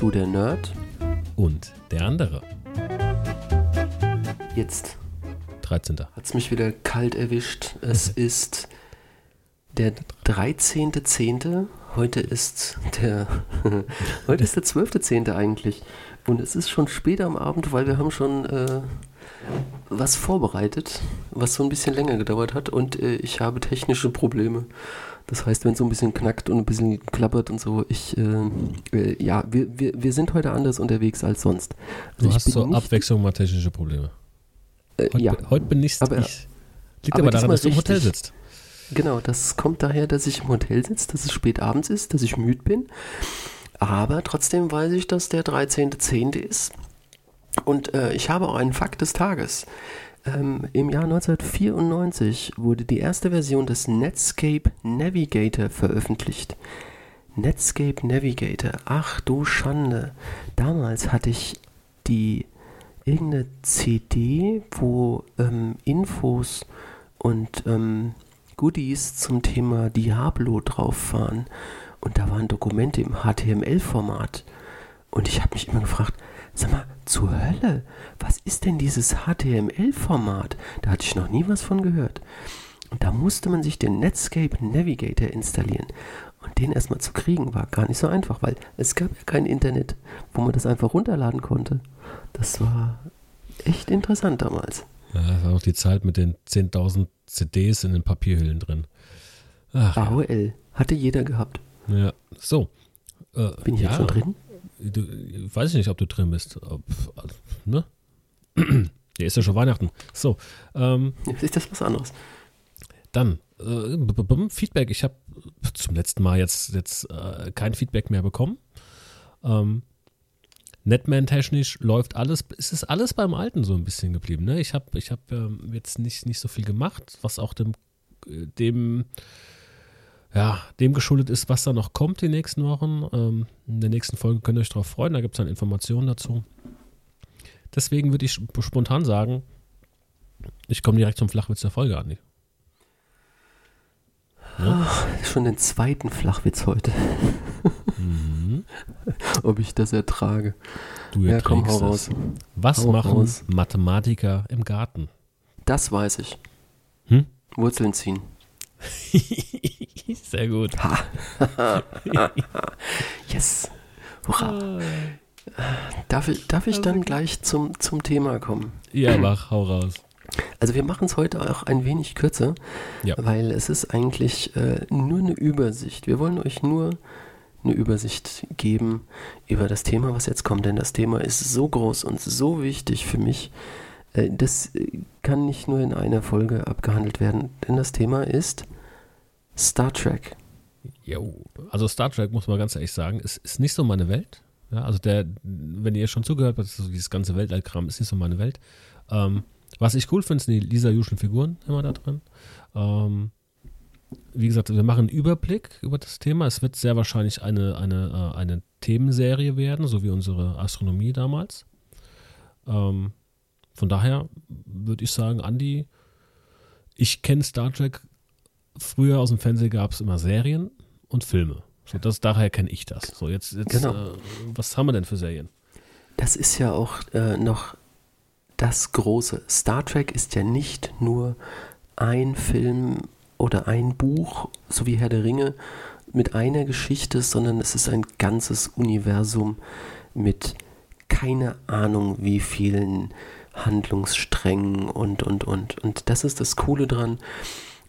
zu der Nerd und der andere. Jetzt 13. hat es mich wieder kalt erwischt. Es ist der 13.10. Heute ist der heute ist der 12.10. eigentlich. Und es ist schon später am Abend, weil wir haben schon äh, was vorbereitet, was so ein bisschen länger gedauert hat und äh, ich habe technische Probleme. Das heißt, wenn es so ein bisschen knackt und ein bisschen klappert und so, ich, äh, äh, ja, wir, wir, wir sind heute anders unterwegs als sonst. Du ich hast bin zur nicht- Abwechslung mal technische Probleme. Äh, Heute, ja, heute bin nicht Aber- ich. Liegt aber aber, daran, dass du im Hotel sitzt. genau, das kommt daher, dass ich im Hotel sitze, dass es spät abends ist, dass ich müde bin. Aber trotzdem weiß ich, dass der 13.10. ist. Und äh, ich habe auch einen Fakt des Tages. Ähm, Im Jahr 1994 wurde die erste Version des Netscape Navigator veröffentlicht. Netscape Navigator, ach du Schande. Damals hatte ich die irgendeine CD, wo ähm, Infos und ähm, Goodies zum Thema Diablo drauf waren. Und da waren Dokumente im HTML-Format. Und ich habe mich immer gefragt, sag mal, zur Hölle, was ist denn dieses HTML-Format? Da hatte ich noch nie was von gehört. Und da musste man sich den Netscape Navigator installieren. Und den erstmal zu kriegen, war gar nicht so einfach, weil es gab ja kein Internet, wo man das einfach runterladen konnte. Das war echt interessant damals. Ja, das war auch die Zeit mit den 10.000 CDs in den Papierhüllen drin. Ach. AOL. Hatte jeder gehabt. ja. So. Äh, Bin ich ja, jetzt schon drin? Du, weiß ich nicht, ob du drin bist. Ob, ne? Ja, ist ja schon Weihnachten. So, ähm, Jetzt ist das was anderes. Dann, äh, Feedback. Ich habe zum letzten Mal jetzt, jetzt äh, kein Feedback mehr bekommen. Ähm, Netman-technisch läuft alles, es ist alles beim Alten so ein bisschen geblieben. Ne? Ich habe ich hab, ähm, jetzt nicht, nicht so viel gemacht, was auch dem, äh, dem, ja, dem geschuldet ist, was da noch kommt die nächsten Wochen. Ähm, in der nächsten Folge könnt ihr euch darauf freuen, da gibt es dann Informationen dazu. Deswegen würde ich sp- spontan sagen, ich komme direkt zum Flachwitz der Folge, Andi. Schon den zweiten Flachwitz heute. Mhm. Ob ich das ertrage. Du Ja, komm, hau raus. Was Hau machen raus. Mathematiker im Garten? Das weiß ich. Hm? Wurzeln ziehen. Sehr gut. Ha. yes. Hurra. Darf ich, darf ich dann gleich zum, zum Thema kommen? Ja, mach, hau raus. Also wir machen es heute auch ein wenig kürzer, Ja. weil es ist eigentlich äh, nur eine Übersicht. Wir wollen euch nur eine Übersicht geben über das Thema, was jetzt kommt, denn das Thema ist so groß und so wichtig für mich. Äh, das äh, kann nicht nur in einer Folge abgehandelt werden, denn das Thema ist Star Trek. Jo. Also Star Trek, muss man ganz ehrlich sagen, ist, ist nicht so meine Welt. Ja, also der, wenn ihr schon zugehört habt, so dieses ganze Weltallkram ist nicht so meine Welt. Ähm, was ich cool finde, sind die Lisa Juschen Figuren immer da drin. Ähm, wie gesagt, wir machen einen Überblick über das Thema. Es wird sehr wahrscheinlich eine, eine, äh, eine Themenserie werden, so wie unsere Astronomie damals. Ähm, von daher würde ich sagen, Andi, ich kenne Star Trek. Früher aus dem Fernsehen gab es immer Serien und Filme. So, das, daher kenne ich das. So, jetzt, jetzt Genau. äh, was haben wir denn für Serien? Das ist ja auch äh, noch das Große. Star Trek ist ja nicht nur ein Film oder ein Buch, so wie Herr der Ringe, mit einer Geschichte, sondern es ist ein ganzes Universum mit keine Ahnung wie vielen Handlungssträngen und, und, und. Und das ist das Coole dran.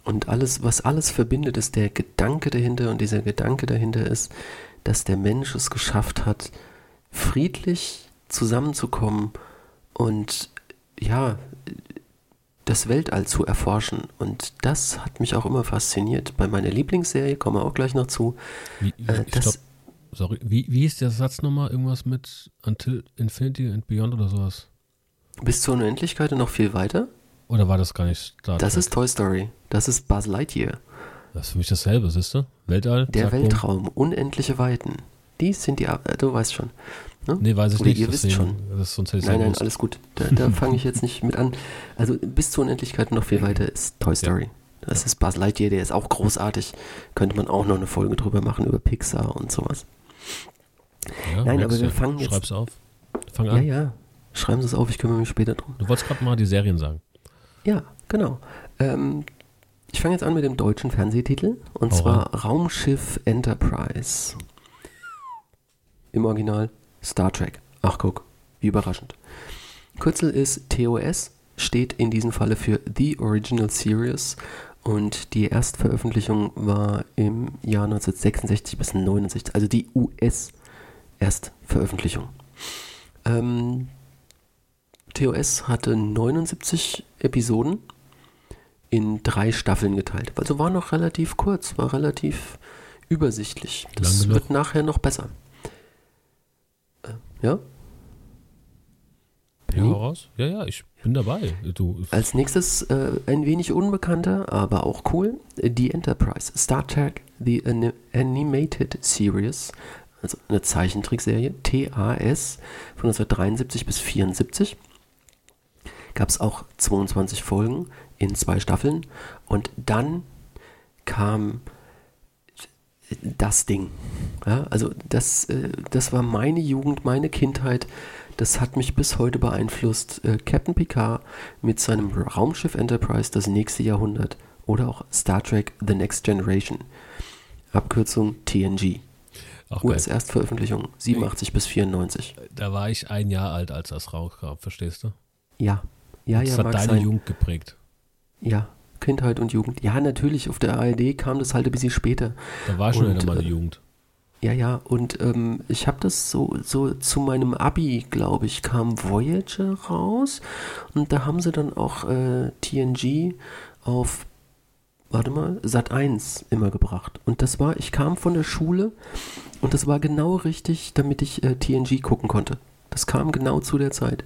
Und alles, was alles verbindet, ist der Gedanke dahinter. Und dieser Gedanke dahinter ist, dass der Mensch es geschafft hat, friedlich zusammenzukommen und ja, das Weltall zu erforschen. Und das hat mich auch immer fasziniert. Bei meiner Lieblingsserie, kommen wir auch gleich noch zu. Wie, Äh, das-. Sorry, wie, wie ist der Satz nochmal? Irgendwas mit Until Infinity and Beyond oder sowas? Bis zur Unendlichkeit und noch viel weiter. Oder war das gar nicht Star Das Trek? ist Toy Story. Das ist Buzz Lightyear. Das ist für mich dasselbe, siehst du? Weltall? Der zack, bumm. Weltraum, unendliche Weiten. Die sind die, äh, du weißt schon. Ne? Nee, weiß ich Oder nicht. ihr wisst deswegen- Das sonst hätte ich Nein, ja nein, alles gut. Da, da fange ich jetzt nicht mit an. Also bis zur Unendlichkeit noch viel weiter ist Toy Story. Das ist Buzz Lightyear, der ist auch großartig. Könnte man auch noch eine Folge drüber machen über Pixar und sowas. Ja, Nein, aber wir fangen jetzt- Schreib's auf. Fang Ja, an. ja. Schreiben Sie es auf, ich kümmere mich später drum. Du wolltest gerade mal die Serien sagen. Ja, genau. Ähm, ich fange jetzt an mit dem deutschen Fernsehtitel und Hau zwar Raumschiff Enterprise. Im Original Star Trek. Ach guck, wie überraschend. Kürzel ist TOS, steht in diesem Falle für The Original Series und die Erstveröffentlichung war im Jahr 1966 bis 69, also die US-Erstveröffentlichung. Ähm, TOS hatte 79 Episoden in drei Staffeln geteilt. Also war noch relativ kurz, war relativ übersichtlich. Das Lang genug. wird nachher noch besser. Äh, ja? Ja, hau raus. Ja, ja, ich bin dabei. Du, Als nächstes äh, ein wenig unbekannter, aber auch cool, The Enterprise. Star Trek The Ani- Animated Series, also eine Zeichentrickserie, TAS, von 1973 bis 74. Gab es auch 22 Folgen in zwei Staffeln. Und dann kam das Ding. Ja, also das, äh, das war meine Jugend, meine Kindheit. Das hat mich bis heute beeinflusst. Äh, Captain Picard mit seinem Raumschiff Enterprise das nächste Jahrhundert oder auch Star Trek The Next Generation. Abkürzung TNG. auch. US-Erstveröffentlichung 87 bis 94. Da war ich ein Jahr alt, als das rauskam, verstehst du? Ja, ja, das ja, hat mag deine sein. Jugend geprägt. Ja, Kindheit und Jugend. Ja, natürlich, auf der ARD kam das halt ein bisschen später. Da war schon Und, meine äh, Jugend. Ja, ja, und ähm, ich habe das so, so zu meinem Abi, glaube ich, kam Voyager raus und da haben sie dann auch äh, TNG auf, warte mal, Sat 1 immer gebracht. Und das war, ich kam von der Schule und das war genau richtig, damit ich äh, TNG gucken konnte. Das kam genau zu der Zeit.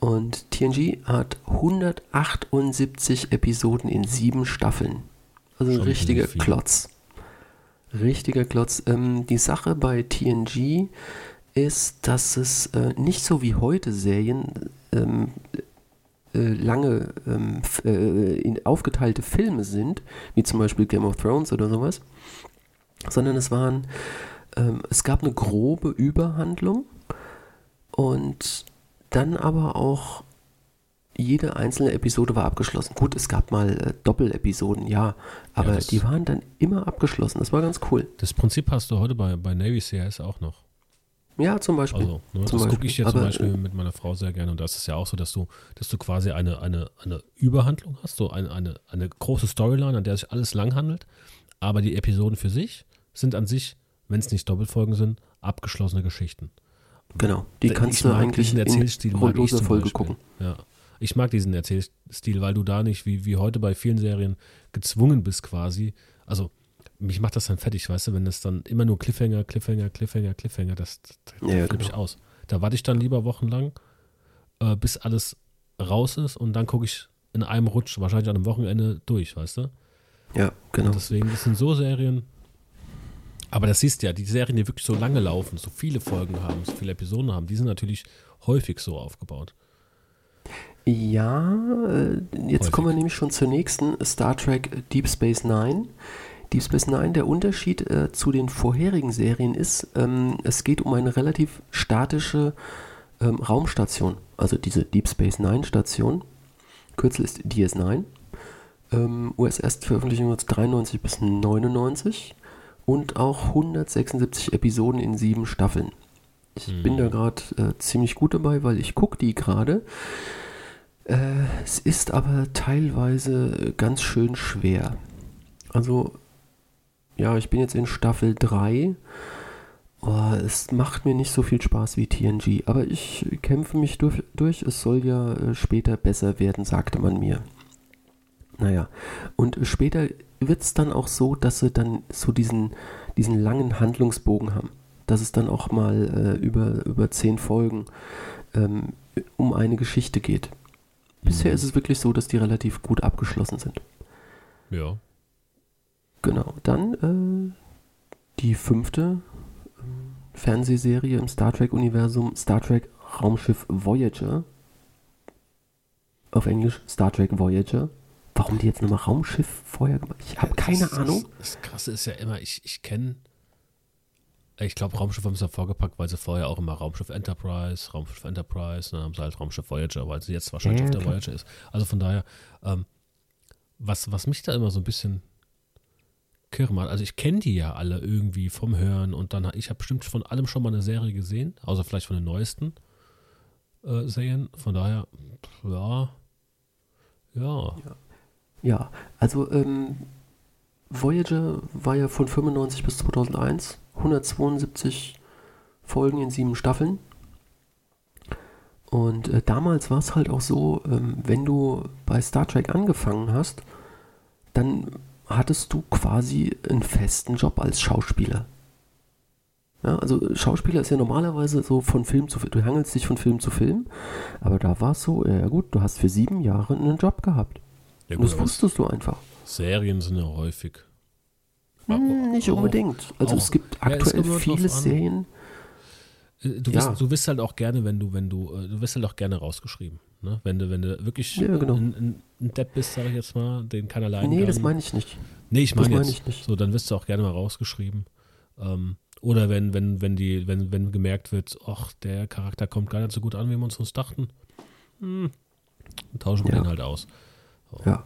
Und TNG hat 178 Episoden in sieben Staffeln. Also ein richtiger. Klotz. Richtiger Klotz. Ähm, die Sache bei TNG ist, dass es äh, nicht so wie heute Serien ähm, äh, lange ähm, äh, in aufgeteilte Filme sind, wie zum Beispiel Game of Thrones oder sowas, sondern es waren, ähm, es gab eine grobe Überhandlung und dann aber auch jede einzelne Episode war abgeschlossen. Gut, es gab mal äh, Doppelepisoden, ja, aber das- die waren dann immer abgeschlossen. Das war ganz cool. Das Prinzip hast du heute bei, bei Navy CIS auch noch. Ja, zum Beispiel. Also, ne, das Zum gucke Beispiel. ich jetzt zum Aber, Beispiel äh, mit meiner Frau sehr gerne. Und das ist ja auch so, dass du, dass du quasi eine, eine, eine Überhandlung hast, so eine, eine, eine große Storyline, an der sich alles lang handelt. Aber die Episoden für sich sind an sich, wenn es nicht Doppelfolgen sind, abgeschlossene Geschichten. Genau. Die Ich kannst du eigentlich in Erzählstil rundloser Folge gucken. Ja. Ich mag diesen Erzählstil, weil du da nicht, wie, wie heute bei vielen Serien, gezwungen bist quasi. Also, mich macht das dann fertig, weißt du, wenn das dann immer nur Cliffhanger, Cliffhanger, Cliffhanger, Cliffhanger, das, das Ja, flippe ich genau. aus. Da warte ich dann lieber wochenlang, äh, bis alles raus ist und dann gucke ich in einem Rutsch, wahrscheinlich an einem Wochenende durch, weißt du? Ja, genau. Und deswegen, sind so Serien. Aber das siehst du ja, die Serien, die wirklich so lange laufen, so viele Folgen haben, so viele Episoden haben, die sind natürlich häufig so aufgebaut. Ja, äh, jetzt Häufig. kommen wir nämlich schon zur nächsten Star Trek Deep Space Nine. Deep Space Nine, der Unterschied äh, zu den vorherigen Serien ist, ähm, es geht um eine relativ statische ähm, Raumstation, also diese Deep Space Nine Station. Kürzel ist DS9. Ähm, US-Erstveröffentlichung 1993 bis 99 und auch 176 Episoden in sieben Staffeln. Ich Mhm. bin da gerade äh, ziemlich gut dabei, weil ich gucke die gerade. Äh, es ist aber teilweise ganz schön schwer. Also, ja, ich bin jetzt in Staffel 3. Oh, es macht mir nicht so viel Spaß wie TNG, aber ich kämpfe mich durch. durch. Es soll ja äh, später besser werden, sagte man mir. Naja, und später wird es dann auch so, dass sie dann so diesen, diesen langen Handlungsbogen haben. Dass es dann auch mal äh, über, über zehn Folgen ähm, um eine Geschichte geht. Bisher Mhm. ist es wirklich so, dass die relativ gut abgeschlossen sind. Ja. Genau. Dann äh, die fünfte ähm, Fernsehserie im Star Trek-Universum, Star Trek Raumschiff Voyager. Auf Englisch Star Trek Voyager. Warum die jetzt nochmal Raumschiff vorher gemacht? Ich habe keine das, Ahnung. Das, das Krasse ist ja immer, ich, ich kenne Ich glaube, Raumschiff haben sie vorgepackt, weil sie vorher auch immer Raumschiff Enterprise, Raumschiff Enterprise, dann haben sie halt Raumschiff Voyager, weil sie jetzt wahrscheinlich Ja, auf der klar. Voyager ist. Also von daher, ähm, was, was mich da immer so ein bisschen kirre macht, also ich kenne die ja alle irgendwie vom Hören und dann, ich habe bestimmt von allem schon mal eine Serie gesehen, außer vielleicht von den neuesten äh, Serien. Von daher, ja, ja, Ja, also ähm, Voyager war ja von 95 bis 2001, 172 Folgen in sieben Staffeln. Und äh, damals war es halt auch so, ähm, wenn du bei Star Trek angefangen hast, dann hattest du quasi einen festen Job als Schauspieler. Ja, also Schauspieler ist ja normalerweise so von Film zu Film, du hangelst dich von Film zu Film, aber da war es so, ja gut, du hast für sieben Jahre einen Job gehabt. Ja Und das wusstest du einfach. Serien sind ja häufig. Hm, nicht Auch- unbedingt. Also auch. es gibt Ja, es aktuell immer drauf viele. Serien. Äh, Du, Ja. wirst, du wirst halt auch gerne, wenn du, wenn du, äh, du wirst halt auch gerne rausgeschrieben. Ne? Wenn du, wenn du wirklich Ja, genau. ein, ein, Depp bist, sag ich jetzt mal, den keiner leiden Nee, kann. das meine ich nicht. Nee, ich meine jetzt. ich nicht. So, dann wirst du auch gerne mal rausgeschrieben. Ähm, oder wenn, wenn, wenn die, wenn, wenn gemerkt wird, ach, der Charakter kommt gar nicht so gut an, wie wir uns uns dachten. Hm, tauschen wir Ja. den halt aus. So, Ja,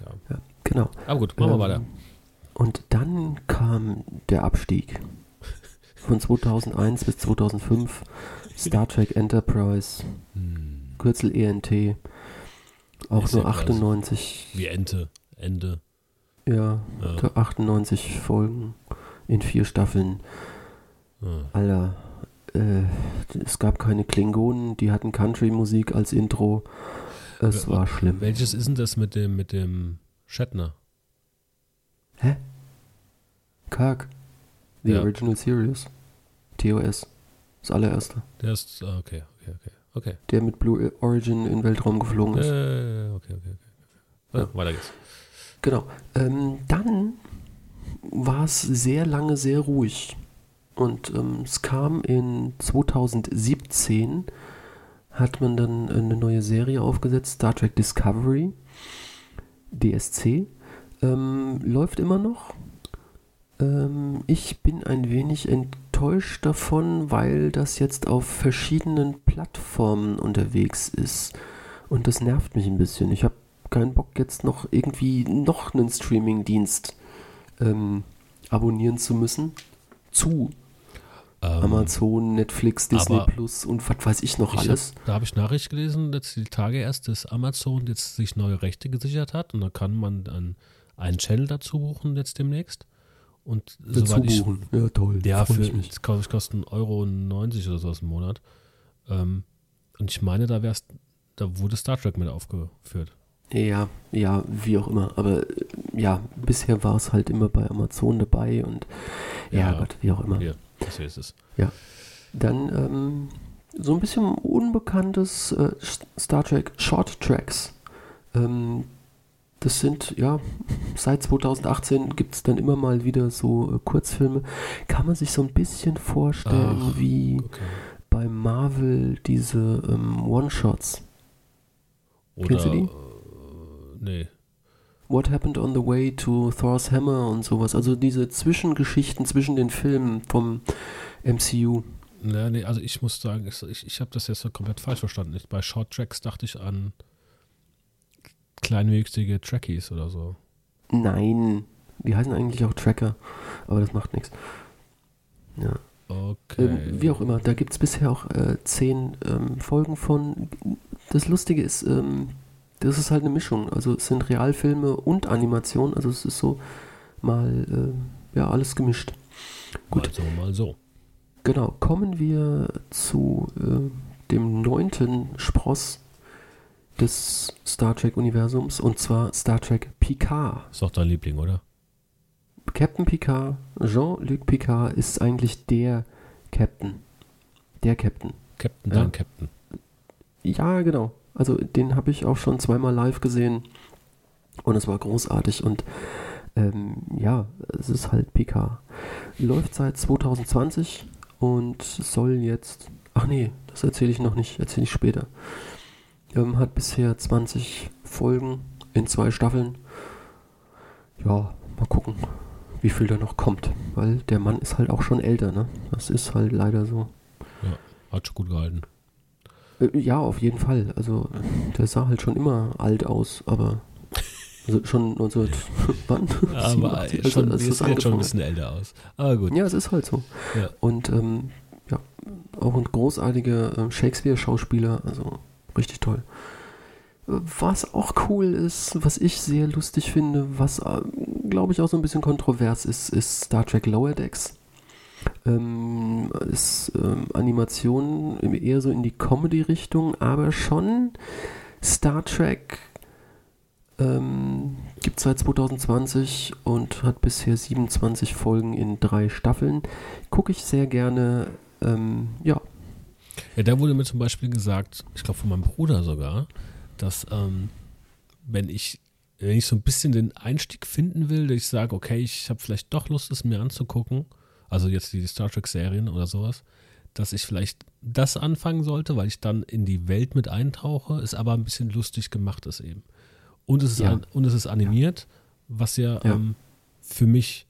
ja. ja, genau. Aber gut, machen wir Ähm, weiter. Und dann kam der Abstieg. Von 2001 bis 2005. Star Trek Enterprise, Hm, Kürzel ENT. Auch Ist nur ja quasi- 98, wie Ente, Ende. ja, Ja. 98 Folgen in vier Staffeln. Ja. Alter, äh, es gab keine Klingonen, die hatten Country-Musik als Intro. Es Wel- war schlimm. Welches ist denn das mit dem, mit dem Shatner? Hä? Kirk. The Ja. Original Series. TOS. Das allererste. Der ist, ah, okay, okay, okay. Okay. Der mit Blue Origin in den Weltraum geflogen ist. Äh, okay, okay, okay. okay. Ja, weiter geht's. Genau. Ähm, dann war es sehr lange sehr ruhig. Und ähm, es kam in 2017, hat man dann eine neue Serie aufgesetzt, Star Trek Discovery, DSC. Ähm, läuft immer noch. Ähm, ich bin ein wenig enttäuscht davon, weil das jetzt auf verschiedenen Plattformen unterwegs ist. Und das nervt mich ein bisschen. Ich habe keinen Bock jetzt noch irgendwie noch einen Streaming-Dienst ähm, abonnieren zu müssen. Zu Ähm, Amazon, Netflix, Disney Plus und was weiß ich noch ich hab, alles. da habe ich Nachricht gelesen, dass die Tage erst, dass Amazon jetzt sich neue Rechte gesichert hat und da kann man dann einen Channel dazu buchen jetzt demnächst. Und Dazu soweit ich, buchen. Ja, toll. ja, für, ich mich. das kostet kostet 1,90 Euro oder sowas im Monat. Ähm, und ich meine, da wär's, da wurde Star Trek mit aufgeführt. Ja, ja, wie auch immer. Aber äh, ja, bisher war es halt immer bei Amazon dabei und ja, Ja. Gott, wie auch immer. Hier, so ist es. Dann ähm, so ein bisschen unbekanntes äh, Star Trek Short Tracks. Ähm, das sind, ja, seit 2018 gibt es dann immer mal wieder so äh, Kurzfilme. Kann man sich so ein bisschen vorstellen, Ach, wie Okay. bei Marvel diese ähm, One-Shots. Kennst du die? Äh, nee. What Happened on the Way to Thor's Hammer und sowas. Also diese Zwischengeschichten zwischen den Filmen vom MCU. Ja, nee, also ich muss sagen, ich, ich, habe das jetzt so komplett falsch verstanden. Ich, bei Short Tracks dachte ich an kleinwüchsige Trackies oder so. Nein, die heißen eigentlich auch Tracker, aber das macht nichts. Ja. Okay. Ähm, wie auch immer, da gibt es bisher auch äh, zehn ähm, Folgen von. Das Lustige ist, ähm, das ist halt eine Mischung. Also es sind Realfilme und Animation, also es ist so mal äh, ja alles gemischt. gut. Mal so, mal so. Genau, kommen wir zu äh, dem neunten Spross des Star Trek-Universums und zwar Star Trek Picard. Ist doch dein Liebling, oder? Captain Picard, Jean-Luc Picard ist eigentlich der Captain. Der Captain. Captain, dein Captain. Ja, genau. Also den habe ich auch schon zweimal live gesehen und es war großartig und ähm, ja, es ist halt Picard. Läuft seit 2020 und soll jetzt, ach nee, das erzähle ich noch nicht, erzähle ich später. Ähm, hat bisher 20 Folgen in zwei Staffeln. Ja, mal gucken. wie viel da noch kommt. Weil der Mann ist halt auch schon älter, ne? Das ist halt leider so. Ja, hat schon gut gehalten. Äh, Ja, auf jeden Fall. Also, der sah halt schon immer alt aus, aber also schon 19. wann? Aber 87, also, schon, als sieht jetzt schon ein bisschen älter aus. Aber gut. Ja, es ist halt so. Ja. Und ähm, ja, auch ein großartiger äh, Shakespeare-Schauspieler, also richtig toll. Äh, Was auch cool ist, was ich sehr lustig finde, was äh, glaube ich auch so ein bisschen kontrovers ist, ist Star Trek Lower Decks. Ähm, ist ähm, Animation im- eher so in die Comedy-Richtung, aber schon Star Trek ähm, gibt seit 2020 und hat bisher 27 Folgen in drei Staffeln. Gucke ich sehr gerne. Ähm, ja, Ja, da wurde mir zum Beispiel gesagt, ich glaube von meinem Bruder sogar, dass ähm, wenn ich wenn ich so ein bisschen den Einstieg finden will, dass ich sage, okay, ich habe vielleicht doch Lust, es mir anzugucken, also jetzt die Star Trek-Serien oder sowas, dass ich vielleicht das anfangen sollte, weil ich dann in die Welt mit eintauche, es aber ein bisschen lustig gemacht ist eben. Und es ist, Ja. an, und es ist animiert, was ja, Ja. Ähm, für mich,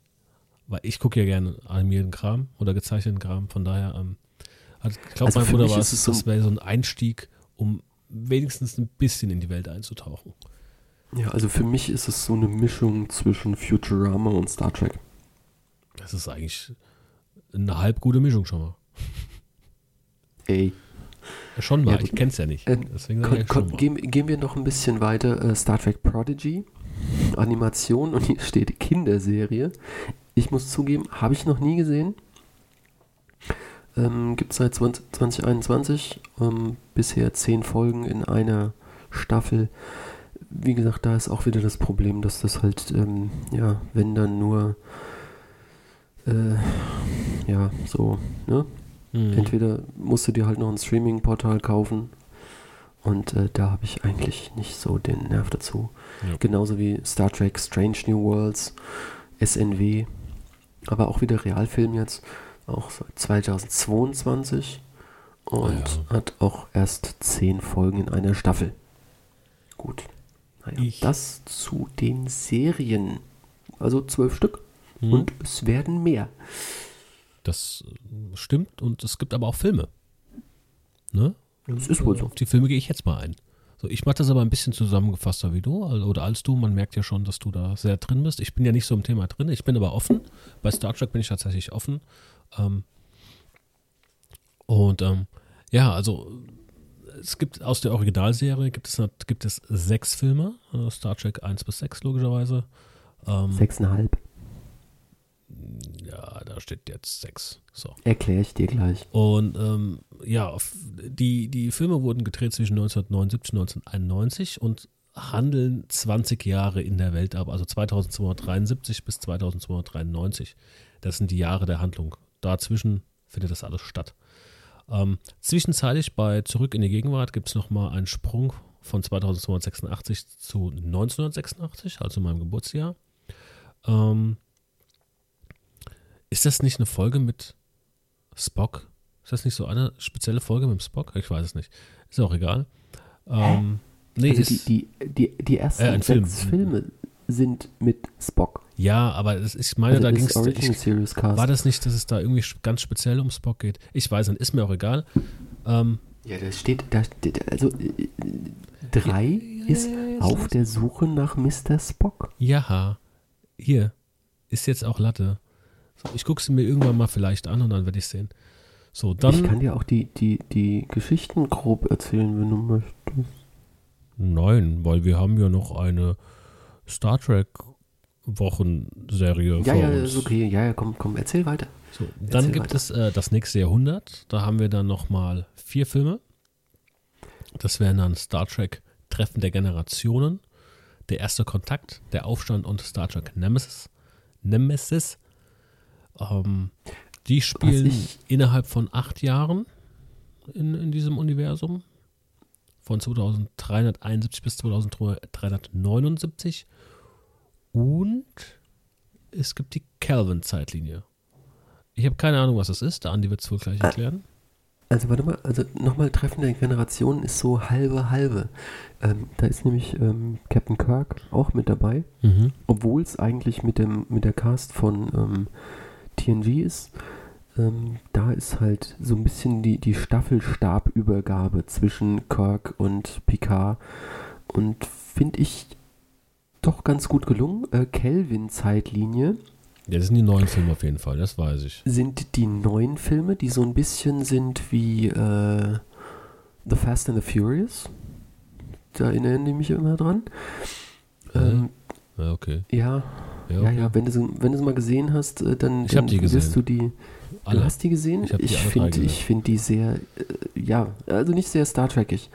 weil ich gucke ja gerne animierten Kram oder gezeichneten Kram, von daher, ähm, hat, ich glaube, Also mein Bruder war es so- das wäre so ein Einstieg, um wenigstens ein bisschen in die Welt einzutauchen. ja, also für mich ist es so eine Mischung zwischen Futurama und Star Trek. Das ist eigentlich eine halb gute Mischung schon mal. Ey, schon mal, Ja, ich kenn's ja nicht. Äh, schon mal. gehen, gehen wir noch ein bisschen weiter. Äh, Star Trek Prodigy, Animation und hier steht Kinderserie. Ich muss zugeben, habe ich noch nie gesehen. Ähm, Gibt es seit 20, 2021. Ähm, bisher zehn Folgen in einer Staffel. Wie gesagt, da ist auch wieder das Problem, dass das halt, ähm, ja, wenn dann nur, äh, ja, so, ne? Mhm. Entweder musst du dir halt noch ein Streaming-Portal kaufen und äh, da habe ich eigentlich nicht so den Nerv dazu. Ja. Genauso wie Star Trek Strange New Worlds, SNW, aber auch wieder Realfilm jetzt, auch seit 2022 und Ja. hat auch erst zehn Folgen in einer Staffel. Gut. Naja, das zu den Serien. Also zwölf Stück Mhm. und es werden mehr. Das äh, stimmt und es gibt aber auch Filme. Ne? Das ist wohl so. Auf die Filme gehe ich jetzt mal ein. So, ich mache das aber ein bisschen zusammengefasster wie du also- oder als du. Man merkt ja schon, dass du da sehr drin bist. Ich bin ja nicht so im Thema drin. Ich bin aber offen. Bei Star Trek bin ich tatsächlich offen. Ähm, und ähm, ja, also es gibt aus der Originalserie gibt es, gibt es sechs Filme. äh, Star Trek 1 bis 6 logischerweise. Ähm, Sechseinhalb. Ja, da steht jetzt sechs. So. Erkläre ich dir gleich. Und ähm, ja, die, die Filme wurden gedreht zwischen 1979 und 1991 und handeln 20 Jahre in der Welt ab, also 2273 bis 2293. Das sind die Jahre der Handlung. Dazwischen findet das alles statt. Ähm, zwischenzeitlich bei Zurück in die Gegenwart gibt es nochmal einen Sprung von 2286 zu 1986, also meinem Geburtsjahr. Ähm, ist das nicht eine Folge mit Spock? Ist das nicht so eine spezielle Folge mit Spock? Ich weiß es nicht. Ist auch egal. Ähm, nee, also ist, die, die, die, die ersten Äh, Film. sechs Filme sind mit Spock. ja, aber das, ich meine, Also da das ging es. War das nicht, dass es da irgendwie ganz speziell um Spock geht? Ich weiß nicht, ist mir auch egal. Ähm, ja, da steht, da steht, also äh, drei ist auf der Suche nach Mr. Spock. ja, hier ist jetzt auch Latte. Ich gucke sie mir irgendwann mal vielleicht an und dann werde ich sehen. So, ich dann. kann dir auch die, die, die Geschichten grob erzählen, wenn du möchtest. Nein, weil wir haben ja noch eine Star Trek Wochenserie Ja, ja, uns. ist okay. Ja, ja, komm, komm, erzähl weiter. So, dann Erzähl gibt weiter. es äh, das nächste Jahrhundert. Da haben wir dann nochmal vier Filme. Das wären dann Star Trek Treffen der Generationen, Der erste Kontakt, Der Aufstand und Star Trek Nemesis. Nemesis. Ähm, die spielen innerhalb von acht Jahren in, in diesem Universum. Von 2371 bis 2379. Und es gibt die Kelvin-Zeitlinie. Ich habe keine Ahnung, was das ist. Der Andi wird es wohl gleich erklären. Also warte mal, also nochmal Treffen der Generationen ist so halbe halbe. Ähm, da ist nämlich ähm, Captain Kirk auch mit dabei, Mhm. obwohl es eigentlich mit dem mit der Cast von ähm, TNG ist. Ähm, da ist halt so ein bisschen die, die Staffelstabübergabe zwischen Kirk und Picard und finde ich doch ganz gut gelungen. Äh, Kelvin-Zeitlinie Ja, das sind die neuen Filme auf jeden Fall, das weiß ich. sind die neuen Filme, die so ein bisschen sind wie äh, The Fast and the Furious. Da erinnern die mich immer dran. Ähm, Ja, okay. ja, Ja, ja, okay. ja, wenn du, sie- wenn du sie mal gesehen hast, äh, dann, Ich dann die wirst gesehen. du die. Alle. Du hast die gesehen? Ich die ich finde find die sehr, äh, ja, also nicht sehr Star Trekig.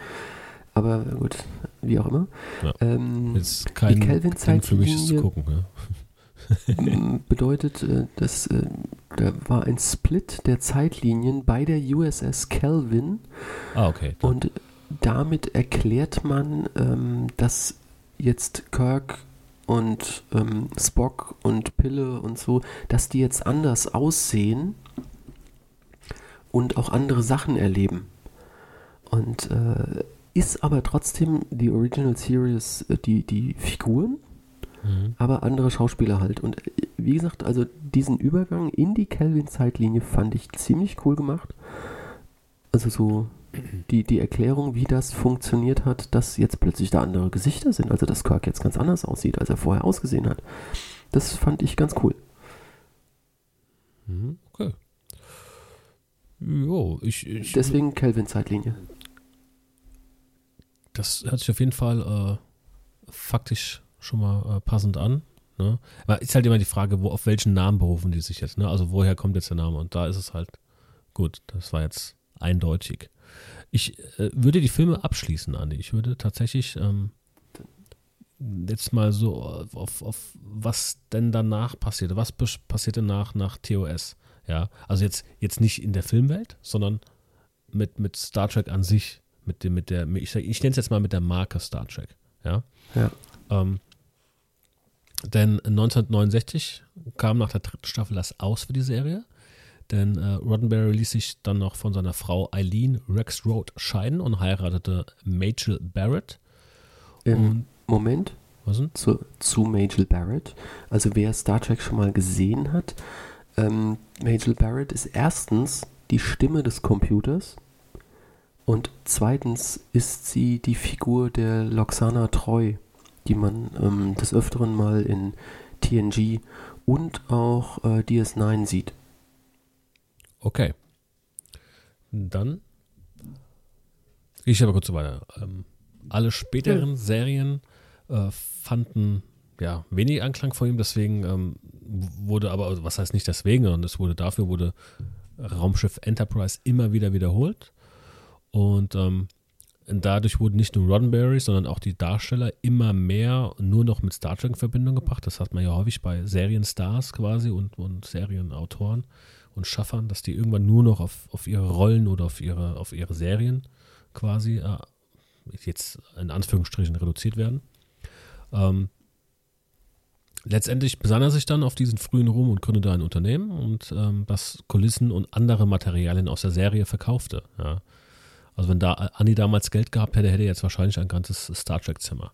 Aber gut, wie auch immer. Ja. Ähm, Jetzt kein Kelvin-Zeitlinie- Grund für mich es zu gucken. Ja. bedeutet, äh, dass äh, da war ein Split der Zeitlinien bei der USS Kelvin Ah, okay. und damit erklärt man, ähm, dass jetzt Kirk und ähm, Spock und Pille und so, dass die jetzt anders aussehen und auch andere Sachen erleben. Und äh, ist aber trotzdem die Original Series äh, die, die Figuren, Mhm. aber andere Schauspieler halt. Und äh, wie gesagt, also diesen Übergang in die Kelvin-Zeitlinie fand ich ziemlich cool gemacht. Also so die, die Erklärung, wie das funktioniert hat, dass jetzt plötzlich da andere Gesichter sind. Also dass Kirk jetzt ganz anders aussieht, als er vorher ausgesehen hat. Das fand ich ganz cool. Mhm, Okay. Jo, ich, ich Deswegen Kelvin-Zeitlinie. das hört sich auf jeden Fall äh, faktisch schon mal äh, passend an. Ne? Aber ist halt immer die Frage, wo, auf welchen Namen berufen die sich jetzt? Ne? Also woher kommt jetzt der Name? Und da ist es halt gut. Das war jetzt eindeutig. Ich äh, würde die Filme abschließen, Andi. Ich würde tatsächlich ähm, jetzt mal so auf, auf was denn danach passierte. Was passierte nach, nach TOS? Ja, also jetzt, jetzt nicht in der Filmwelt, sondern mit, mit Star Trek an sich. Mit dem, mit der, ich, ich nenne es jetzt mal mit der Marke Star Trek. Ja. Ja. Ähm, denn 1969 kam nach der dritten Staffel das aus für die Serie. Denn äh, Roddenberry ließ sich dann noch von seiner Frau Eileen Rexroth scheiden und heiratete Majel Barrett. Ähm, Moment, was denn? zu, zu Majel Barrett. Also wer Star Trek schon mal gesehen hat, ähm, Majel Barrett ist erstens die Stimme des Computers und zweitens ist sie die Figur der Loxana Treu, die man ähm, des Öfteren mal in TNG und auch äh, DS9 sieht. Okay. Dann gehe ich aber kurz weiter. Ähm, alle späteren Serien äh, fanden ja wenig Anklang vor ihm, deswegen ähm, wurde aber, also was heißt nicht deswegen, sondern es wurde dafür wurde Raumschiff Enterprise immer wieder wiederholt. Und ähm, dadurch wurden nicht nur Roddenberry, sondern auch die Darsteller immer mehr nur noch mit Star Trek in Verbindung gebracht. Das hat man ja häufig bei Serienstars quasi und, und Serienautoren und Schaffern, dass die irgendwann nur noch auf, auf ihre Rollen oder auf ihre, auf ihre Serien quasi äh, jetzt in Anführungsstrichen reduziert werden. Ähm, letztendlich besann er sich dann auf diesen frühen Ruhm und gründete ein Unternehmen und ähm, das Kulissen und andere Materialien aus der Serie verkaufte. Ja. Also wenn da Anni damals Geld gehabt hätte, hätte er jetzt wahrscheinlich ein ganzes Star Trek-Zimmer.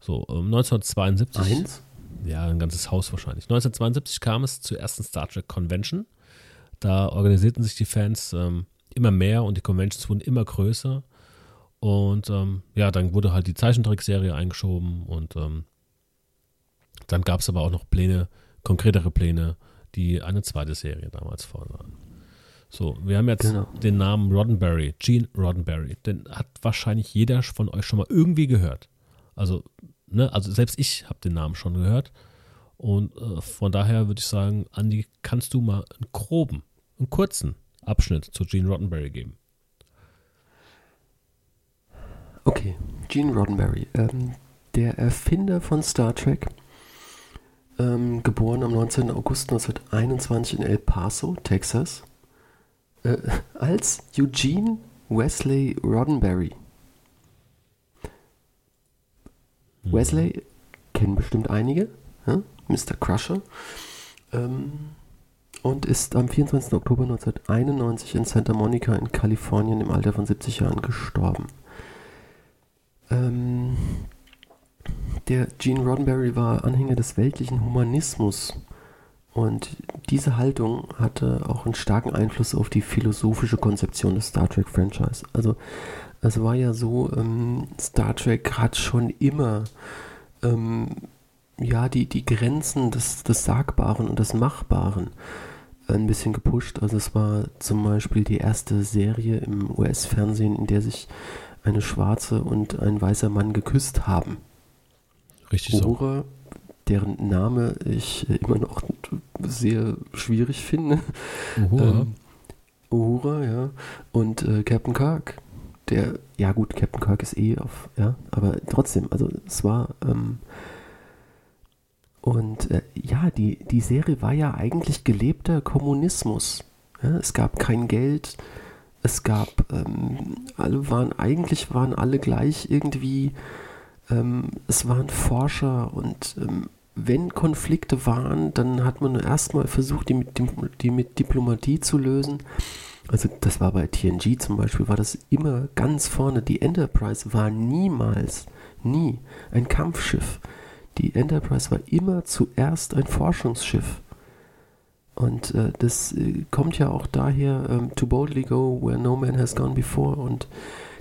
So, ähm, 1972. Eins? Ja, ein ganzes Haus wahrscheinlich. 1972 kam es zur ersten Star Trek Convention. Da organisierten sich die Fans ähm, immer mehr und die Conventions wurden immer größer. Und ähm, ja, dann wurde halt die Zeichentrickserie eingeschoben und ähm, dann gab es aber auch noch Pläne, konkretere Pläne, die eine zweite Serie damals vorsahen. So, wir haben jetzt Genau. den Namen Roddenberry, Gene Roddenberry. Den hat wahrscheinlich jeder von euch schon mal irgendwie gehört. Also, ne, also selbst ich habe den Namen schon gehört. Und äh, von daher würde ich sagen, Andi, kannst du mal einen groben, einen kurzen Abschnitt zu Gene Roddenberry geben? Okay, Gene Roddenberry, ähm, der Erfinder von Star Trek, ähm, geboren am 19. August 1921 in El Paso, Texas, äh, als Eugene Wesley Roddenberry. Wesley kennen bestimmt einige, ja? Mr. Crusher. Ähm, und ist am 24. Oktober 1991 in Santa Monica in Kalifornien im Alter von 70 Jahren gestorben. Ähm, der Gene Roddenberry war Anhänger des weltlichen Humanismus und diese Haltung hatte auch einen starken Einfluss auf die philosophische Konzeption des Star Trek Franchise. Also es war ja so, ähm, Star Trek hat schon immer ähm, ja die, die Grenzen des, des Sagbaren und des Machbaren ein bisschen gepusht. Also es war zum Beispiel die erste Serie im US-Fernsehen, in der sich eine schwarze und ein weißer Mann geküsst haben. Richtig Uhura, so. deren Name ich immer noch sehr schwierig finde. Uhura. Ähm, Uhura, ja. Und äh, Captain Kirk. Der, ja gut, Captain Kirk ist eh auf, ja, aber trotzdem, also es war, ähm, und äh, ja, die, die Serie war ja eigentlich gelebter Kommunismus. Ja, es gab kein Geld, es gab, ähm, alle waren, eigentlich waren alle gleich irgendwie, ähm, es waren Forscher und ähm, wenn Konflikte waren, dann hat man erstmal versucht, die mit, die mit Diplomatie zu lösen. Also das war bei TNG zum Beispiel, war das immer ganz vorne. Die Enterprise war niemals, nie ein Kampfschiff. Die Enterprise war immer zuerst ein Forschungsschiff. Und äh, das äh, kommt ja auch daher, ähm, to boldly go where no man has gone before. Und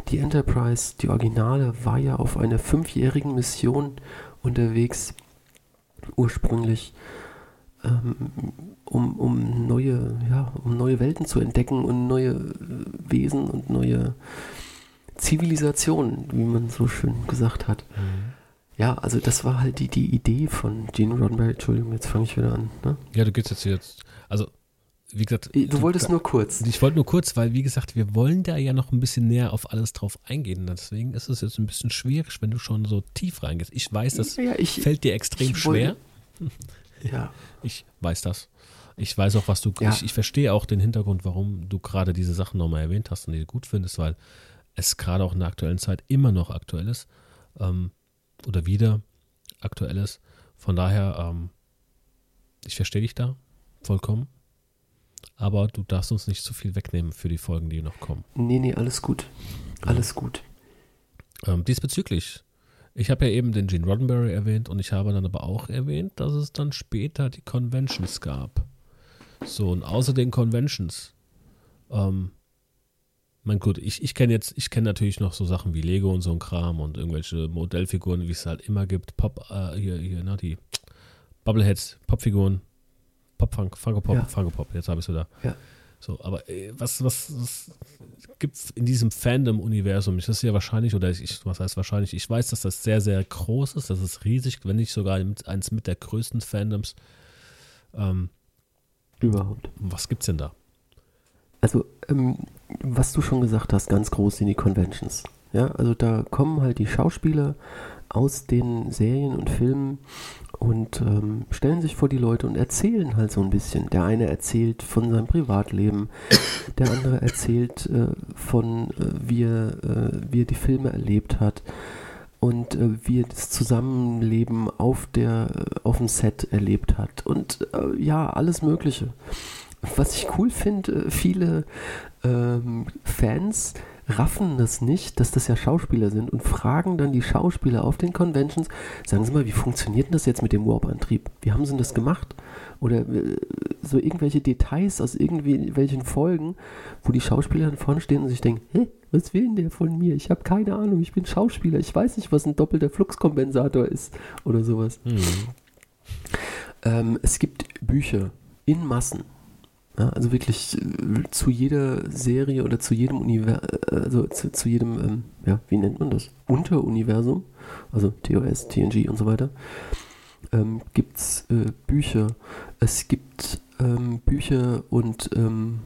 die Enterprise, die Originale, war ja auf einer fünfjährigen Mission unterwegs, ursprünglich, ähm, um, um, neue, ja, um neue Welten zu entdecken und neue äh, Wesen und neue Zivilisationen, wie man so schön gesagt hat. Mhm. Ja, also das war halt die, die Idee von Gene Roddenberry. Entschuldigung, jetzt fange ich wieder an. Ne? Ja, du gehst jetzt jetzt. Also, wie gesagt. Du, du wolltest nur kurz. Ich wollte nur kurz, weil, wie gesagt, wir wollen da ja noch ein bisschen näher auf alles drauf eingehen. Deswegen ist es jetzt ein bisschen schwierig, wenn du schon so tief reingehst. Ich weiß, das ja, ich, fällt dir extrem schwer. Wollte, ja. Ich weiß das. Ich weiß auch, was du. Ja. Ich, ich verstehe auch den Hintergrund, warum du gerade diese Sachen nochmal erwähnt hast und die du gut findest, weil es gerade auch in der aktuellen Zeit immer noch aktuell ist. Ähm, oder wieder aktuell ist. Von daher, ähm, ich verstehe dich da vollkommen. Aber du darfst uns nicht zu viel wegnehmen für die Folgen, die noch kommen. Nee, nee, alles gut. Alles gut. Ähm, diesbezüglich, ich habe ja eben den Gene Roddenberry erwähnt und ich habe dann aber auch erwähnt, dass es dann später die Conventions gab. So, und außer den Conventions ähm, mein gut, ich, ich kenne jetzt, ich kenne natürlich noch so Sachen wie Lego und so ein Kram und irgendwelche Modellfiguren, wie es halt immer gibt. Pop, äh, hier, hier, na, die Bubbleheads, Popfiguren, Pop, Funk, Funko Pop, ja. Funko Pop, jetzt habe ich es wieder. Ja. So, aber äh, was, was, was gibt es in diesem Fandom-Universum? Das ist ja wahrscheinlich, oder ich, was heißt wahrscheinlich, ich weiß, dass das sehr, sehr groß ist, das ist riesig, wenn nicht sogar eins mit der größten Fandoms. Ähm, Überhaupt. Was gibt's denn da? Also, ähm, was du schon gesagt hast, ganz groß sind die Conventions. Ja, also da kommen halt die Schauspieler aus den Serien und Filmen und ähm, stellen sich vor die Leute und erzählen halt so ein bisschen. Der eine erzählt von seinem Privatleben, der andere erzählt äh, von, äh, wie, er, äh, wie er die Filme erlebt hat und äh, wie er das Zusammenleben auf, der, auf dem Set erlebt hat und äh, ja, alles Mögliche was ich cool finde, äh, viele ähm, Fans raffen das nicht, dass das ja Schauspieler sind und fragen dann die Schauspieler auf den Conventions, sagen Sie mal, wie funktioniert denn das jetzt mit dem Warp-Antrieb? Wie haben Sie denn das gemacht? Oder äh, so irgendwelche Details aus irgendwelchen Folgen, wo die Schauspieler dann vorne stehen und sich denken, hä, was will denn der von mir? Ich habe keine Ahnung, ich bin Schauspieler, ich weiß nicht, was ein doppelter Fluxkompensator ist oder sowas. Mhm. Ähm, es gibt Bücher in Massen ja, also wirklich äh, zu jeder Serie oder zu jedem Universum, äh, also zu, zu jedem, ähm, ja, wie nennt man das? Unteruniversum, also TOS, TNG und so weiter, ähm, gibt es äh, Bücher. Es gibt ähm, Bücher und ähm,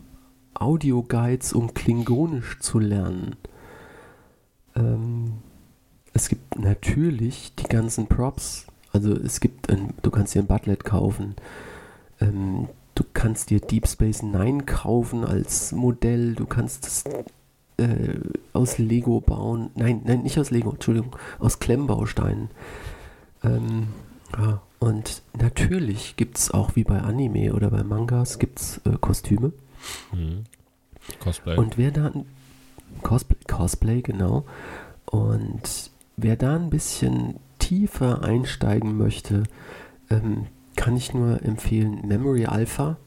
Audioguides, um Klingonisch zu lernen. Ähm, es gibt natürlich die ganzen Props. Also es gibt, ein, du kannst dir ein Butlet kaufen. Ähm, Du kannst dir Deep Space Nine kaufen als Modell. Du kannst es äh, aus Lego bauen. Nein, nein, nicht aus Lego, Entschuldigung, aus Klemmbausteinen. Ähm, ja, Und natürlich gibt es auch wie bei Anime oder bei Mangas gibt's äh, Kostüme. Mhm. Cosplay. Und wer da Cosplay, Cosplay, genau. Und wer da ein bisschen tiefer einsteigen möchte, ähm, kann ich nur empfehlen Memory Alpha.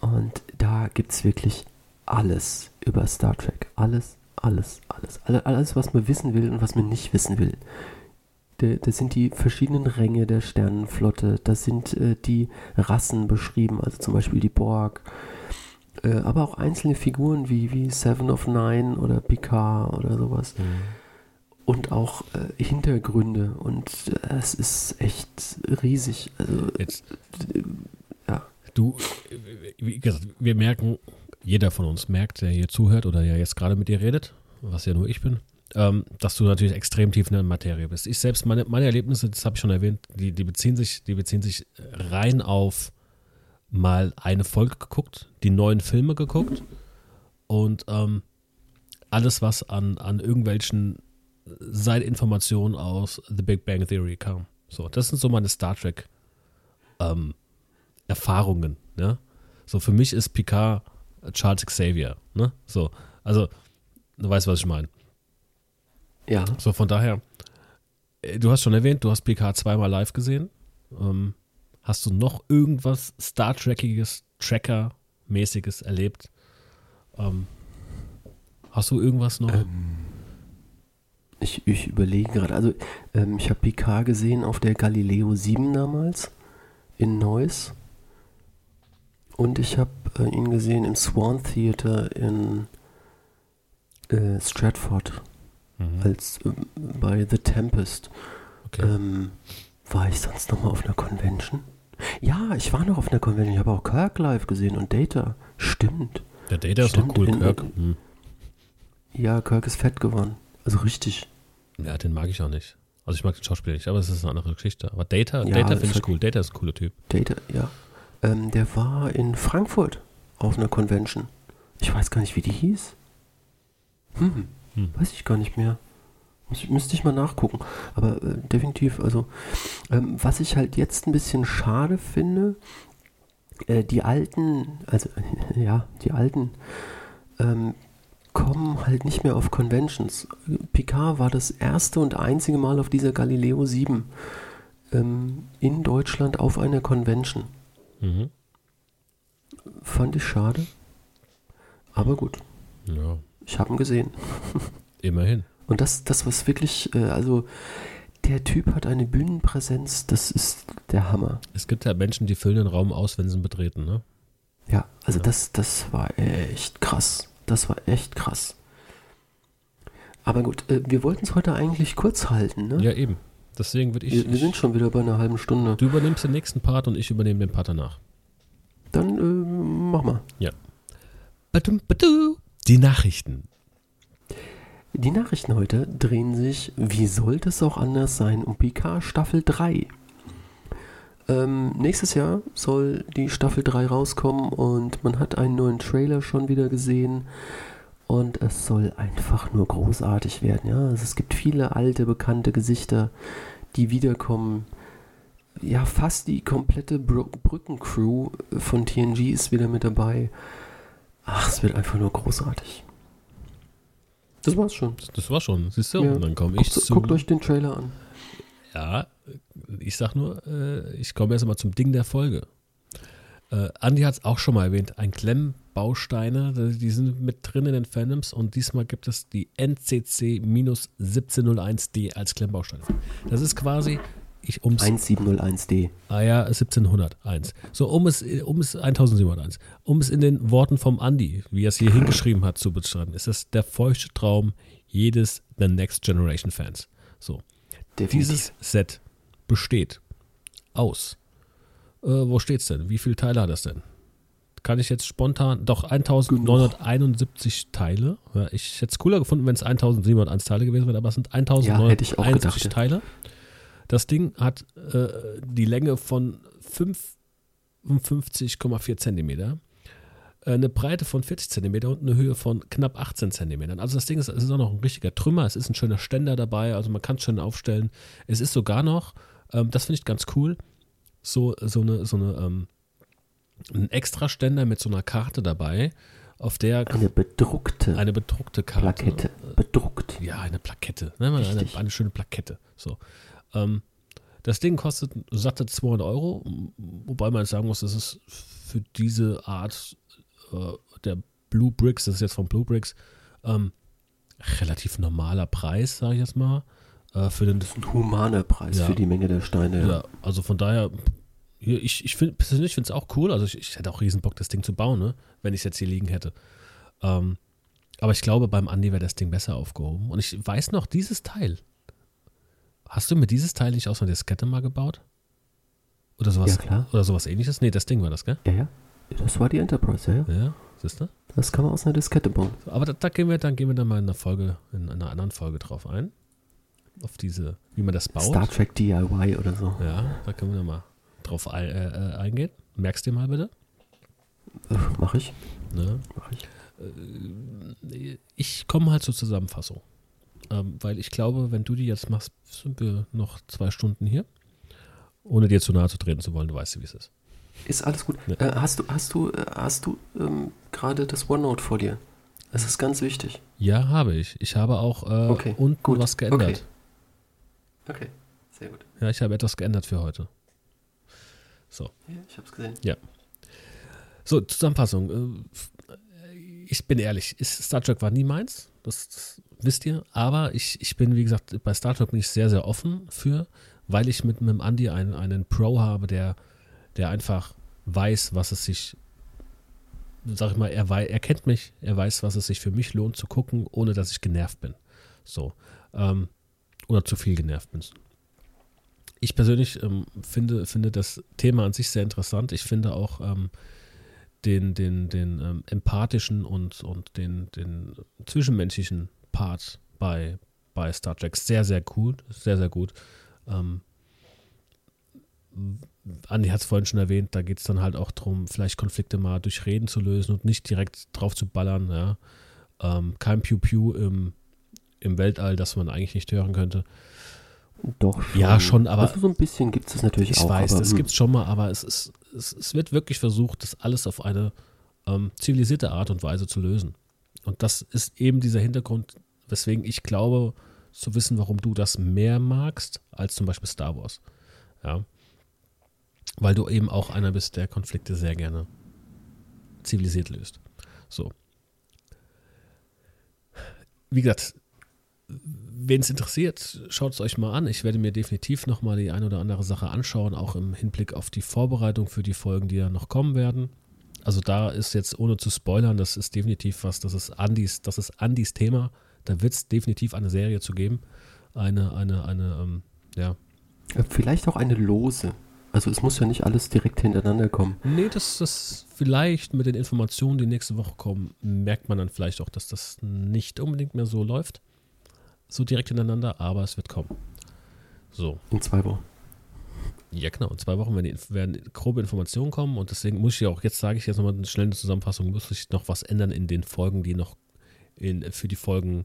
Und da gibt es wirklich alles über Star Trek. Alles, alles, alles. Alles, was man wissen will und was man nicht wissen will. Das sind die verschiedenen Ränge der Sternenflotte. Das sind äh, die Rassen beschrieben, also zum Beispiel die Borg. Äh, aber auch einzelne Figuren wie, wie Seven of Nine oder Picard oder sowas. Mhm. Und auch äh, Hintergründe. Und äh, es ist echt riesig. Also, Jetzt, ja. Du, wie gesagt, wir merken, jeder von uns merkt, der hier zuhört oder ja jetzt gerade mit dir redet, was ja nur ich bin, ähm, dass du natürlich extrem tief in der Materie bist. Ich selbst, meine, meine Erlebnisse, das habe ich schon erwähnt, die, die, beziehen sich, die beziehen sich rein auf mal eine Folge geguckt, die neuen Filme geguckt und ähm, alles, was an, an irgendwelchen Seitinformationen aus The Big Bang Theory kam. So, das sind so meine Star Trek ähm, Erfahrungen. Ne? So, für mich ist Picard Charles Xavier. Ne? So, also, du weißt, was ich meine. Ja. So, von daher, äh, du hast schon erwähnt, du hast PK zweimal live gesehen. Ähm, hast du noch irgendwas Star Trekiges, Tracker-mäßiges erlebt? Ähm, hast du irgendwas noch? Ähm, ich, ich überlege gerade, also ähm, ich habe PK gesehen auf der Galileo 7 damals in Neuss. Und ich habe äh, ihn gesehen im Swan Theater in äh, Stratford mhm. als äh, bei The Tempest. Okay. Ähm, war ich sonst noch mal auf einer Convention? Ja, ich war noch auf einer Convention. Ich habe auch Kirk live gesehen und Data. Stimmt. Der Data ist doch cool, in, Kirk. Hm. Ja, Kirk ist fett geworden. Also richtig. Ja, den mag ich auch nicht. Also ich mag den Schauspieler nicht, aber es ist eine andere Geschichte. Aber Data, ja, Data finde ich cool. Data ist ein cooler Typ. Data, ja. Ähm, der war in Frankfurt auf einer Convention. Ich weiß gar nicht, wie die hieß. Hm. Hm. Weiß ich gar nicht mehr. Muss, müsste ich mal nachgucken. Aber äh, definitiv, also, ähm, was ich halt jetzt ein bisschen schade finde, äh, die alten, also, ja, die alten, ähm, kommen halt nicht mehr auf Conventions. Picard war das erste und einzige Mal auf dieser Galileo 7 ähm, in Deutschland auf einer Convention. Mhm. Fand ich schade. Aber gut. Ja. Ich habe ihn gesehen. Immerhin. Und das, das was wirklich, äh, also der Typ hat eine Bühnenpräsenz, das ist der Hammer. Es gibt ja Menschen, die füllen den Raum aus, wenn sie ihn betreten, ne? Ja, also ja. Das, das war echt krass. Das war echt krass. Aber gut, äh, wir wollten es heute eigentlich kurz halten, ne? Ja, eben. Deswegen würde ich. Wir, wir, sind schon wieder bei einer halben Stunde. Du übernimmst den nächsten Part und ich übernehme den Part danach. Dann äh, mach mal. Ja. Die Nachrichten. Die Nachrichten heute drehen sich, wie sollte es auch anders sein, um PK Staffel 3. Ähm, nächstes Jahr soll die Staffel 3 rauskommen und man hat einen neuen Trailer schon wieder gesehen. Und es soll einfach nur großartig werden. Ja? Also es gibt viele alte, bekannte Gesichter, die wiederkommen. Ja, fast die komplette Br Brückencrew von TNG ist wieder mit dabei. Ach, es wird einfach nur großartig. Das war's schon. Das war's schon. Siehst du? Ja. Und dann komme ich guckt, zu. Guckt euch den Trailer an. Ja, ich sag nur, äh, ich komme erst mal zum Ding der Folge. Äh, Andi hat es auch schon mal erwähnt, ein Klemmbausteine, die sind mit drin in den Fandoms und diesmal gibt es die NCC-1701D als Klemmbausteine. Das ist quasi ich, ums, 1701D. Ah ja, 1701. So, um es, um es 1701. Um es in den Worten vom Andi, wie er es hier hingeschrieben hat, zu beschreiben, ist das der feuchte Traum jedes The Next Generation Fans. So. Definitiv. Dieses Set besteht aus. Äh, wo steht's denn? Wie viele Teile hat das denn? Kann ich jetzt spontan, doch 1971 Teile. Ja, ich hätte es cooler gefunden, wenn es 1701 Teile gewesen wäre, aber es sind 1971 ja, Teile. Das Ding hat äh, die Länge von 55,4 Zentimeter, eine Breite von 40 Zentimeter und eine Höhe von knapp 18 Zentimetern. Also das Ding ist, es ist auch noch ein richtiger Trümmer, es ist ein schöner Ständer dabei, also man kann es schön aufstellen. Es ist sogar noch Ähm, das finde ich ganz cool. So, so eine, so eine, ähm, ein Extraständer mit so einer Karte dabei, auf der Eine bedruckte eine bedruckte Karte. Plakette. Bedruckt. Ja, eine Plakette. Ne? Eine, eine schöne Plakette. So. Ähm, das Ding kostet satte 200 Euro, wobei man sagen muss, das ist für diese Art äh, der Blue Bricks, das ist jetzt von Blue Bricks, ähm, relativ normaler Preis, sage ich jetzt mal. Äh, für den, Das ist ein humaner Preis Ja. für die Menge der Steine. ja, also von daher, ich, ich finde persönlich finde es auch cool. Also ich, ich hätte auch riesen Bock, das Ding zu bauen, ne? wenn ich es jetzt hier liegen hätte. Ähm, aber ich glaube, beim Andi wäre das Ding besser aufgehoben. Und ich weiß noch, dieses Teil. Hast du mir dieses Teil nicht aus einer Diskette mal gebaut? Oder sowas, Ja, klar. Oder sowas ähnliches? Nee, das Ding war das, gell? Ja, ja. Das war die Enterprise, ja, ja. Siehst du? Das kann man aus einer Diskette bauen. So, aber da, da gehen wir, dann gehen wir dann mal in einer Folge, in einer anderen Folge drauf ein. Auf diese, wie man das baut. Star Trek DIY oder so. Ja, da können wir dann mal drauf ein, äh, äh, eingehen. Merkst du dir mal bitte? Äh, Mach ich. Ne? Mach ich. Ich komme halt zur Zusammenfassung. Ähm, weil ich glaube, wenn du die jetzt machst, sind wir noch zwei Stunden hier. Ohne dir zu nahe zu treten zu wollen, du weißt ja, wie es ist. Ist alles gut. Ja. Äh, hast du, hast du, äh, hast du ähm, gerade das OneNote vor dir? Das ist ganz wichtig. Ja, habe ich. Ich habe auch äh, Okay, unten gut. was geändert. Okay. Okay, sehr gut. Ja, ich habe etwas geändert für heute. So. Ja, ich hab's gesehen. So, Zusammenfassung. Äh, Ich bin ehrlich, Star Trek war nie meins, das, das wisst ihr, aber ich, ich bin, wie gesagt, bei Star Trek bin ich sehr, sehr offen für, weil ich mit, mit dem Andi einen, einen Pro habe, der, der einfach weiß, was es sich, sag ich mal, er, wei- er kennt mich, er weiß, was es sich für mich lohnt zu gucken, ohne dass ich genervt bin. So. Ähm, oder zu viel genervt bin. Ich persönlich ähm, finde, finde das Thema an sich sehr interessant. Ich finde auch, ähm, den, den, den ähm, empathischen und, und den, den zwischenmenschlichen Part bei, bei Star Trek sehr, sehr gut. Sehr, sehr gut. Ähm, Andi hat es vorhin schon erwähnt, da geht es dann halt auch darum, vielleicht Konflikte mal durch Reden zu lösen und nicht direkt drauf zu ballern. Ja. Ähm, kein Pew-Pew im, im Weltall, das man eigentlich nicht hören könnte. Doch schon. Ja, schon, aber- Also so ein bisschen gibt es natürlich Ich auch. weiß, aber, das hm, gibt es schon mal, aber es, ist, es, es wird wirklich versucht, das alles auf eine ähm, zivilisierte Art und Weise zu lösen. Und das ist eben dieser Hintergrund, weswegen ich glaube, zu wissen, warum du das mehr magst als zum Beispiel Star Wars. Ja. Weil du eben auch einer bist, der Konflikte sehr gerne zivilisiert löst. So. Wie gesagt, wen es interessiert, schaut es euch mal an. Ich werde mir definitiv nochmal die eine oder andere Sache anschauen, auch im Hinblick auf die Vorbereitung für die Folgen, die ja noch kommen werden. Also da ist jetzt, ohne zu spoilern, das ist definitiv was, das ist Andys, das ist Andys Thema. Da wird es definitiv eine Serie zu geben. Eine, eine, eine, ähm, ja. Vielleicht auch eine lose. Also es muss ja nicht alles direkt hintereinander kommen. Nee, das das vielleicht mit den Informationen, die nächste Woche kommen, merkt man dann vielleicht auch, dass das nicht unbedingt mehr so läuft. So direkt hintereinander, aber es wird kommen. So. In zwei Wochen. Ja, genau. In zwei Wochen werden, die, werden grobe Informationen kommen und deswegen muss ich ja auch, jetzt sage ich jetzt nochmal eine schnelle Zusammenfassung, muss ich noch was ändern in den Folgen, die noch in, für die Folgen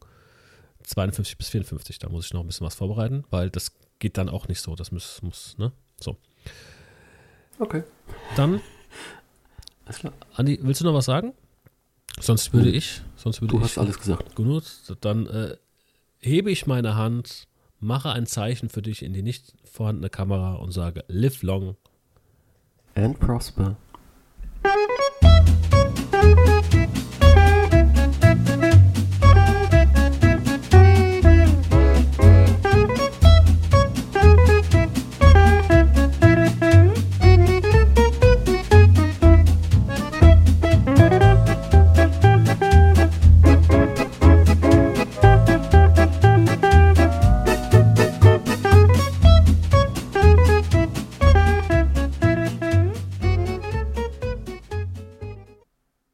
52 bis 54. Da muss ich noch ein bisschen was vorbereiten, weil das geht dann auch nicht so. Das muss, muss ne? So. Okay. Dann, Alles klar. Andi, willst du noch was sagen? Sonst würde ich, sonst würde Du ich. hast alles gesagt. Gut, dann äh, hebe ich meine Hand, mache ein Zeichen für dich in die nicht vorhandene Kamera und sage Live long And prosper.